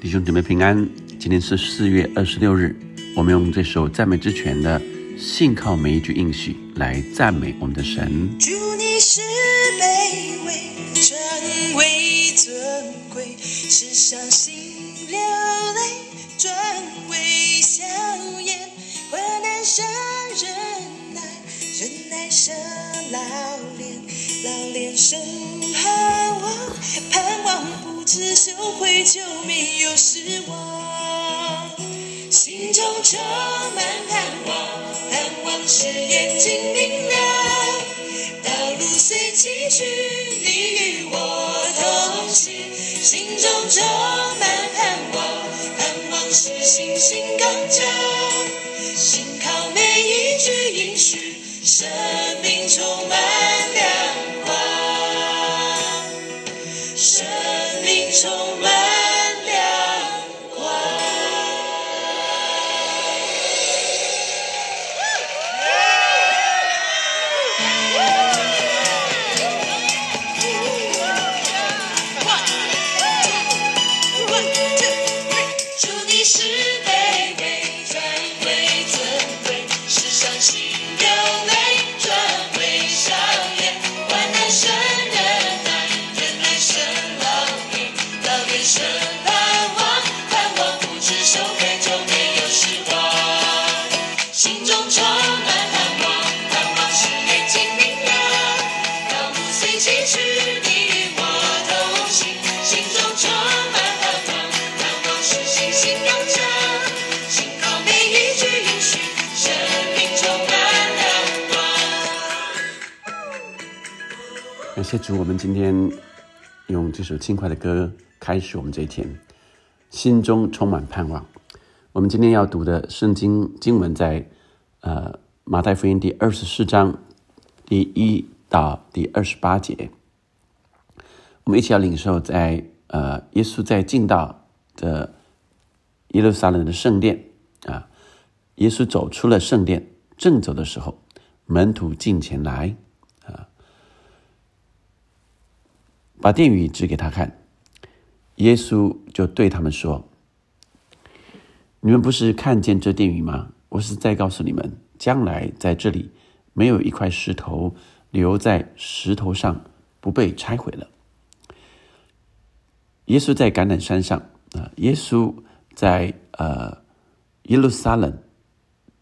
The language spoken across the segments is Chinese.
弟兄姊妹平安，今天是四月二十六日，我们用这首赞美之泉的信靠每一句应许来赞美我们的神。祝你是卑微，成为尊贵，世上心流望不知羞愧就没有失望，心中充满盼望，盼望是眼睛明亮，道路虽崎岖，你与我同行，心中充满盼望，盼望是信心刚强，信靠每一句应许，生命充满。感谢主，我们今天用这首轻快的歌开始我们这一天，心中充满盼望。我们今天要读的圣经经文在呃马太福音第二十四章第一到第二十八节。我们一起要领受在呃耶稣在进到的耶路撒冷的圣殿啊，耶稣走出了圣殿，正走的时候，门徒进前来啊。把殿宇指给他看，耶稣就对他们说：“你们不是看见这殿宇吗？我是在告诉你们，将来在这里没有一块石头留在石头上不被拆毁了。”耶稣在橄榄山上啊，耶稣在呃耶路撒冷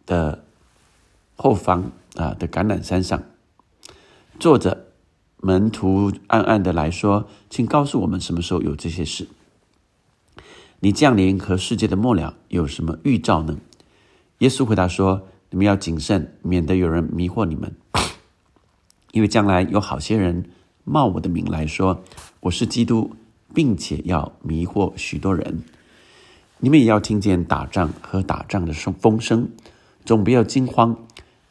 的后方啊的橄榄山上坐着。门徒暗暗的来说：“请告诉我们什么时候有这些事？你降临和世界的末了有什么预兆呢？”耶稣回答说：“你们要谨慎，免得有人迷惑你们，因为将来有好些人冒我的名来说我是基督，并且要迷惑许多人。你们也要听见打仗和打仗的声风声，总不要惊慌，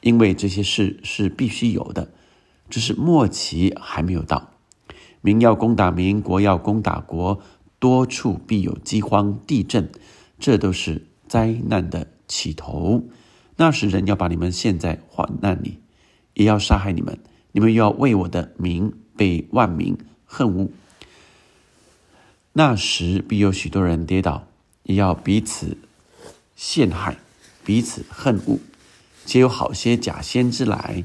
因为这些事是必须有的。”只是末期还没有到，民要攻打民，国要攻打国，多处必有饥荒、地震，这都是灾难的起头。那时人要把你们陷在患难里，也要杀害你们，你们要为我的名被万民恨恶。那时必有许多人跌倒，也要彼此陷害，彼此恨恶，且有好些假先知来。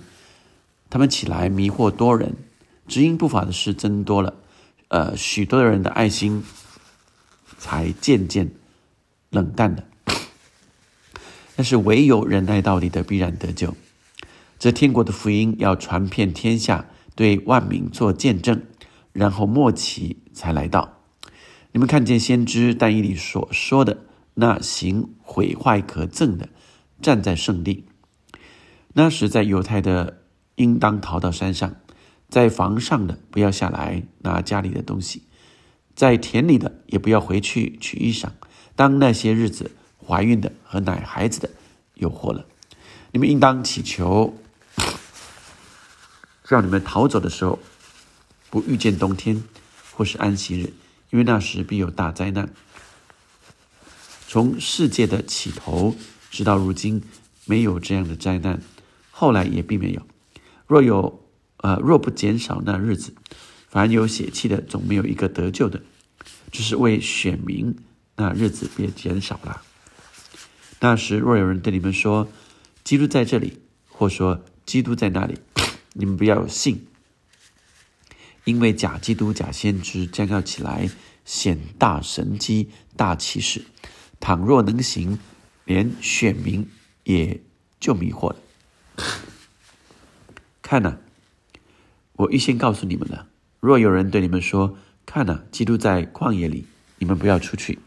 他们起来迷惑多人，知因不法的事增多了，呃，许多人的爱心才渐渐冷淡了。但是唯有忍耐到底的，必然得救。这天国的福音要传遍天下，对万民做见证，然后末期才来到。你们看见先知但以理所说的那行毁坏可憎的，站在圣地。那时在犹太的。应当逃到山上，在房上的不要下来拿家里的东西，在田里的也不要回去取衣裳。当那些日子，怀孕的和奶孩子的有祸了。你们应当祈求，让你们逃走的时候，不遇见冬天或是安息日，因为那时必有大灾难。从世界的起头直到如今，没有这样的灾难，后来也并没有。若有，呃，若不减少那日子，凡有血气的，总没有一个得救的。只是为选民那日子便减少了。那时若有人对你们说基督在这里，或说基督在那里，你们不要信，因为假基督、假先知将要起来显大神机、大启示。倘若能行，连选民也就迷惑了。看呐，我预先告诉你们了。若有人对你们说：“看呐，基督在旷野里”，你们不要出去；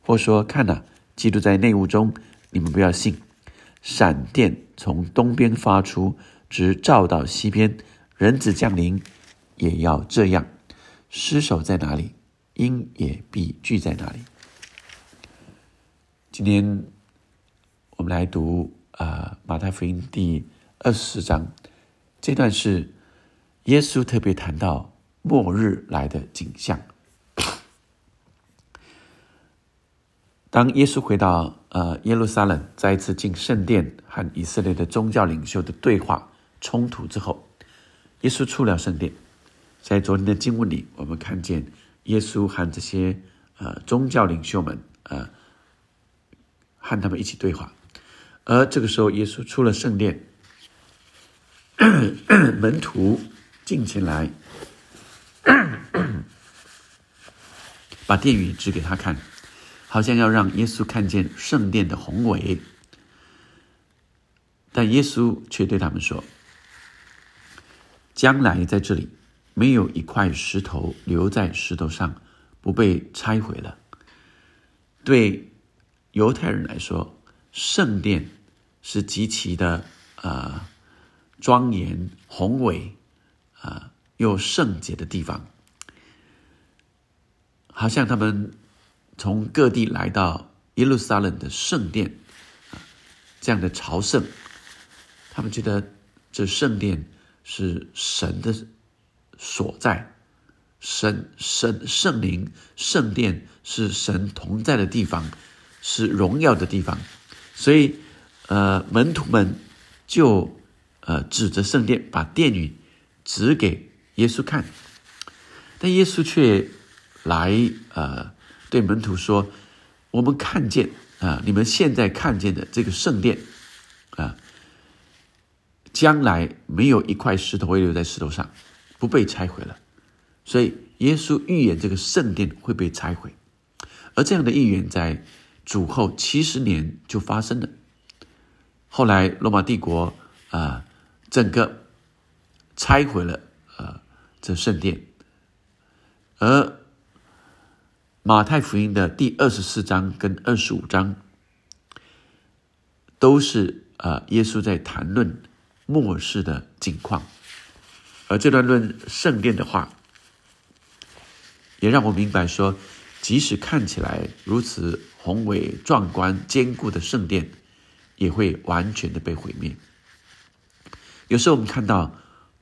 或说：“看呐，基督在内屋中”，你们不要信。闪电从东边发出，直照到西边。人子降临，也要这样。尸首在哪里，鹰也必聚在哪里。今天我们来读啊，马太福音第二十章。这段是耶稣特别谈到末日来的景象。当耶稣回到呃耶路撒冷，再一次进圣殿和以色列的宗教领袖的对话冲突之后，耶稣出了圣殿。在昨天的经文里，我们看见耶稣和这些呃宗教领袖们呃和他们一起对话。而这个时候，耶稣出了圣殿。门徒进前来，把殿宇指给他看，好像要让耶稣看见圣殿的宏伟。但耶稣却对他们说：“将来在这里没有一块石头留在石头上不被拆毁了。”对犹太人来说，圣殿是极其的啊。庄严宏伟，啊，又圣洁的地方，好像他们从各地来到耶路撒冷的圣殿，这样的朝圣，他们觉得这圣殿是神的所在，神神圣灵圣殿是神同在的地方，是荣耀的地方，所以，呃，门徒们就。呃，指着圣殿，把殿宇指给耶稣看，但耶稣却来呃对门徒说：“我们看见啊，你们现在看见的这个圣殿啊，将来没有一块石头会留在石头上，不被拆毁了。所以耶稣预言这个圣殿会被拆毁，而这样的预言在主后七十年就发生了。后来罗马帝国啊。”整个拆毁了呃这圣殿，而马太福音的第二十四章跟二十五章都是啊耶稣在谈论末世的景况，而这段论圣殿的话，也让我明白说，即使看起来如此宏伟壮观坚固的圣殿，也会完全的被毁灭。有时候我们看到，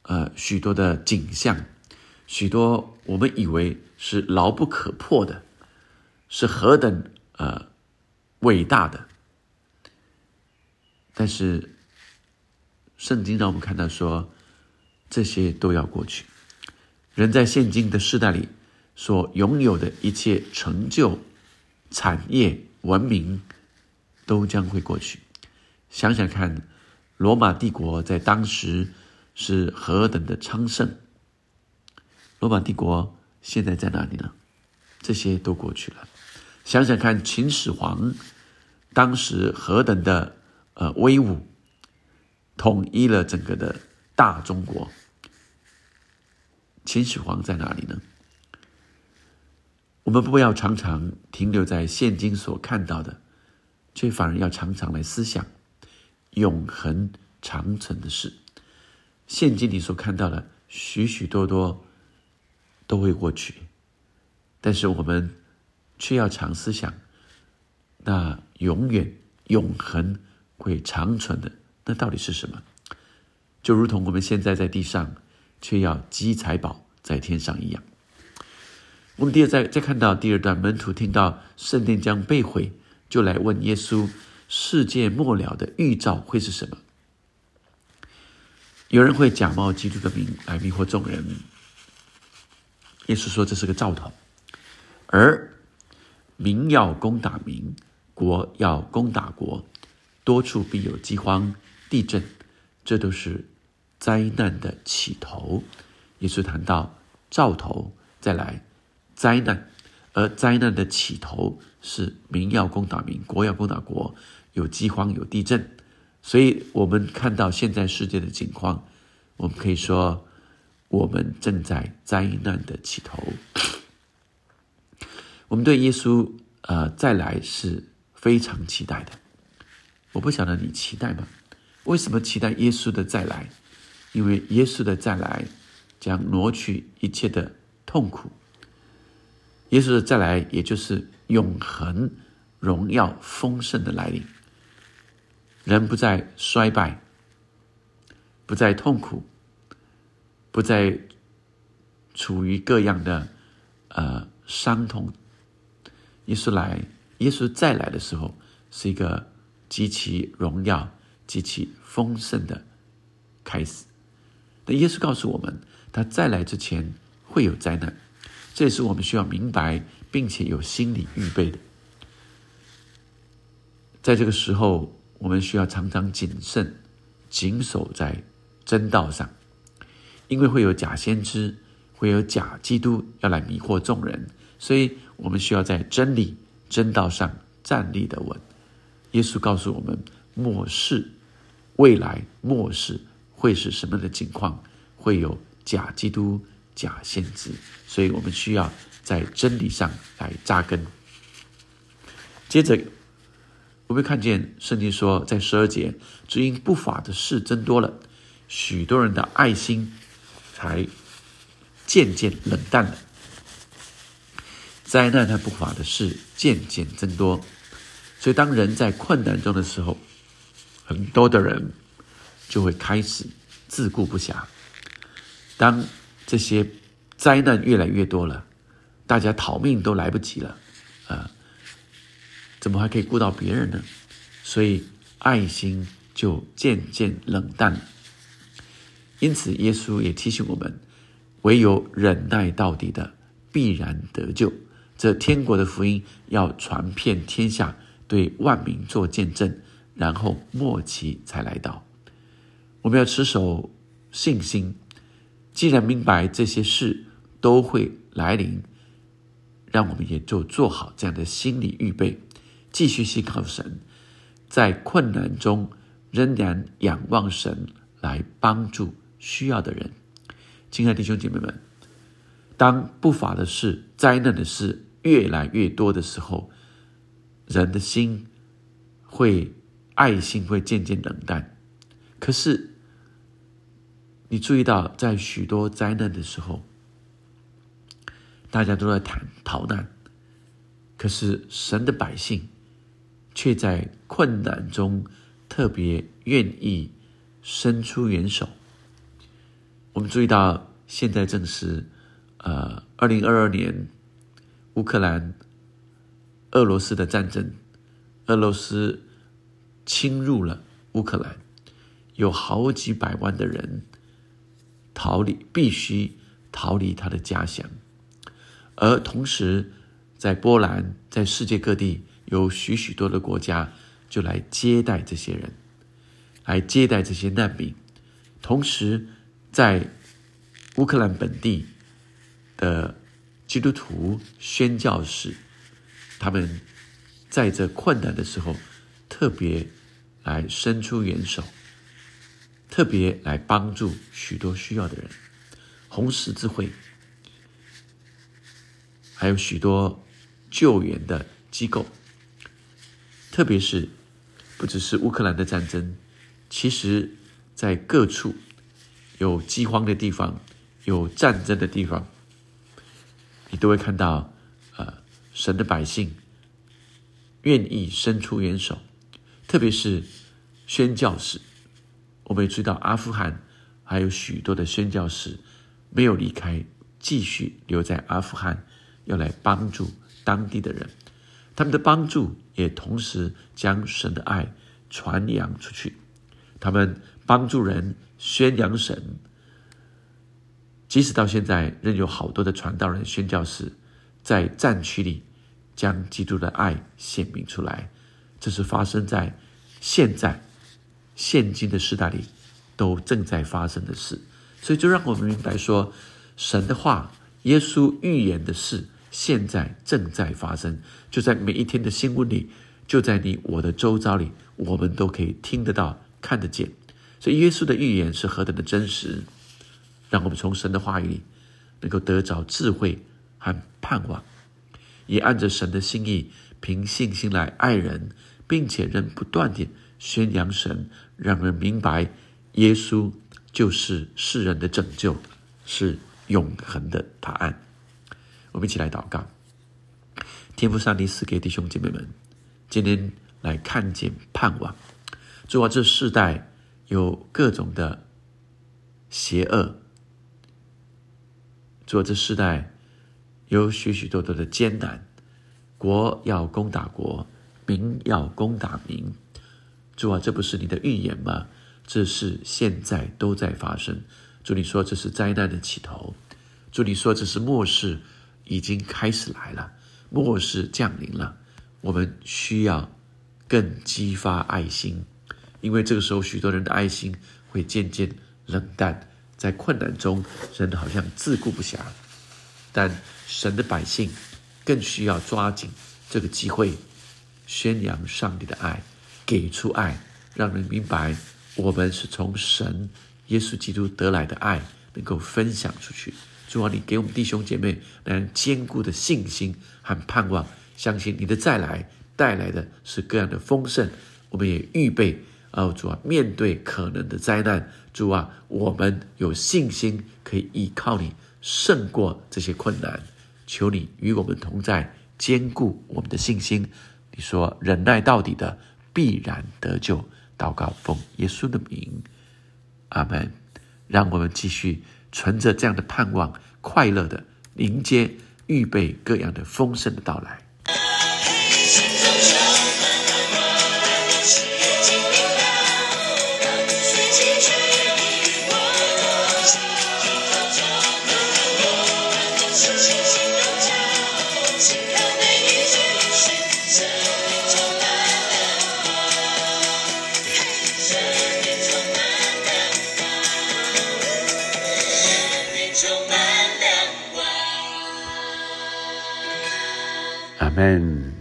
呃，许多的景象，许多我们以为是牢不可破的，是何等呃伟大的，但是圣经让我们看到说，这些都要过去。人在现今的时代里所拥有的一切成就、产业、文明，都将会过去。想想看。罗马帝国在当时是何等的昌盛！罗马帝国现在在哪里呢？这些都过去了。想想看，秦始皇当时何等的呃威武，统一了整个的大中国。秦始皇在哪里呢？我们不要常常停留在现今所看到的，却反而要常常来思想。永恒长存的事，现今你所看到的许许多多都会过去，但是我们却要常思想，那永远永恒会长存的，那到底是什么？就如同我们现在在地上，却要积财宝在天上一样。我们第二再再看到第二段，门徒听到圣殿将被毁，就来问耶稣。世界末了的预兆会是什么？有人会假冒基督的名来迷惑众人。耶稣说这是个兆头，而民要攻打民，国要攻打国，多处必有饥荒、地震，这都是灾难的起头。也是谈到兆头，再来灾难，而灾难的起头是民要攻打民，国要攻打国，有饥荒，有地震。所以，我们看到现在世界的情况，我们可以说，我们正在灾难的起头。我们对耶稣呃再来是非常期待的。我不晓得你期待吗？为什么期待耶稣的再来？因为耶稣的再来将挪去一切的痛苦。耶稣的再来，也就是永恒荣耀丰盛的来临。人不再衰败，不再痛苦，不再处于各样的呃伤痛。耶稣来，耶稣再来的时候，是一个极其荣耀、极其丰盛的开始。那耶稣告诉我们，他再来之前会有灾难，这也是我们需要明白并且有心理预备的。在这个时候。我们需要常常谨慎，谨守在真道上，因为会有假先知，会有假基督要来迷惑众人，所以我们需要在真理、真道上站立的稳。耶稣告诉我们，末世未来末世会是什么的情况？会有假基督、假先知，所以我们需要在真理上来扎根。接着。我们看见圣经说，在十二节，只因不法的事增多了，许多人的爱心才渐渐冷淡了。灾难和不法的事渐渐增多，所以当人在困难中的时候，很多的人就会开始自顾不暇。当这些灾难越来越多了，大家逃命都来不及了，啊！怎么还可以顾到别人呢？所以爱心就渐渐冷淡。因此，耶稣也提醒我们：唯有忍耐到底的，必然得救。这天国的福音要传遍天下，对万民做见证，然后末期才来到。我们要持守信心。既然明白这些事都会来临，让我们也就做好这样的心理预备。继续信靠神，在困难中仍然仰望神来帮助需要的人。亲爱的弟兄姐妹们，当不法的事、灾难的事越来越多的时候，人的心会爱心会渐渐冷淡。可是，你注意到，在许多灾难的时候，大家都在谈逃难，可是神的百姓。却在困难中特别愿意伸出援手。我们注意到，现在正是呃，二零二二年乌克兰俄罗斯的战争，俄罗斯侵入了乌克兰，有好几百万的人逃离，必须逃离他的家乡，而同时在波兰，在世界各地。有许许多的国家就来接待这些人，来接待这些难民。同时，在乌克兰本地的基督徒宣教士，他们在这困难的时候，特别来伸出援手，特别来帮助许多需要的人。红十字会还有许多救援的机构。特别是，不只是乌克兰的战争，其实，在各处有饥荒的地方、有战争的地方，你都会看到，呃，神的百姓愿意伸出援手。特别是宣教士，我们也知道阿富汗还有许多的宣教士没有离开，继续留在阿富汗，要来帮助当地的人。他们的帮助也同时将神的爱传扬出去。他们帮助人宣扬神，即使到现在仍有好多的传道人、宣教士在战区里将基督的爱显明出来。这是发生在现在、现今的时代里都正在发生的事。所以，就让我们明白说，神的话、耶稣预言的事，现在正在发生，就在每一天的新闻里，就在你我的周遭里，我们都可以听得到、看得见。所以，耶稣的预言是何等的真实，让我们从神的话语里能够得着智慧和盼望，也按着神的心意，凭信心来爱人，并且仍不断地宣扬神，让人明白耶稣。就是世人的拯救，是永恒的答案。我们一起来祷告，天父上帝赐给弟兄姐妹们，今天来看见盼望。主啊，这世代有各种的邪恶，主啊，这世代有许许多多的艰难，国要攻打国，民要攻打民。主啊，这不是你的预言吗？这是现在都在发生。主你说这是灾难的起头，主你说这是末世已经开始来了，末世降临了。我们需要更激发爱心，因为这个时候许多人的爱心会渐渐冷淡，在困难中人好像自顾不暇。但神的百姓更需要抓紧这个机会，宣扬上帝的爱，给出爱，让人明白。我们是从神耶稣基督得来的爱，能够分享出去。主啊，你给我们弟兄姐妹能坚固的信心和盼望，相信你的再来带来的是各样的丰盛。我们也预备啊，主啊，面对可能的灾难，主啊，我们有信心可以依靠你胜过这些困难。求你与我们同在，坚固我们的信心。你说忍耐到底的，必然得救。祷告，奉耶稣的名，阿门。让我们继续存着这样的盼望，快乐的迎接预备各样的丰盛的到来。阿门。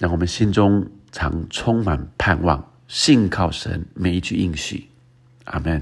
让我们心中常充满盼望，信靠神每一句应许。阿门。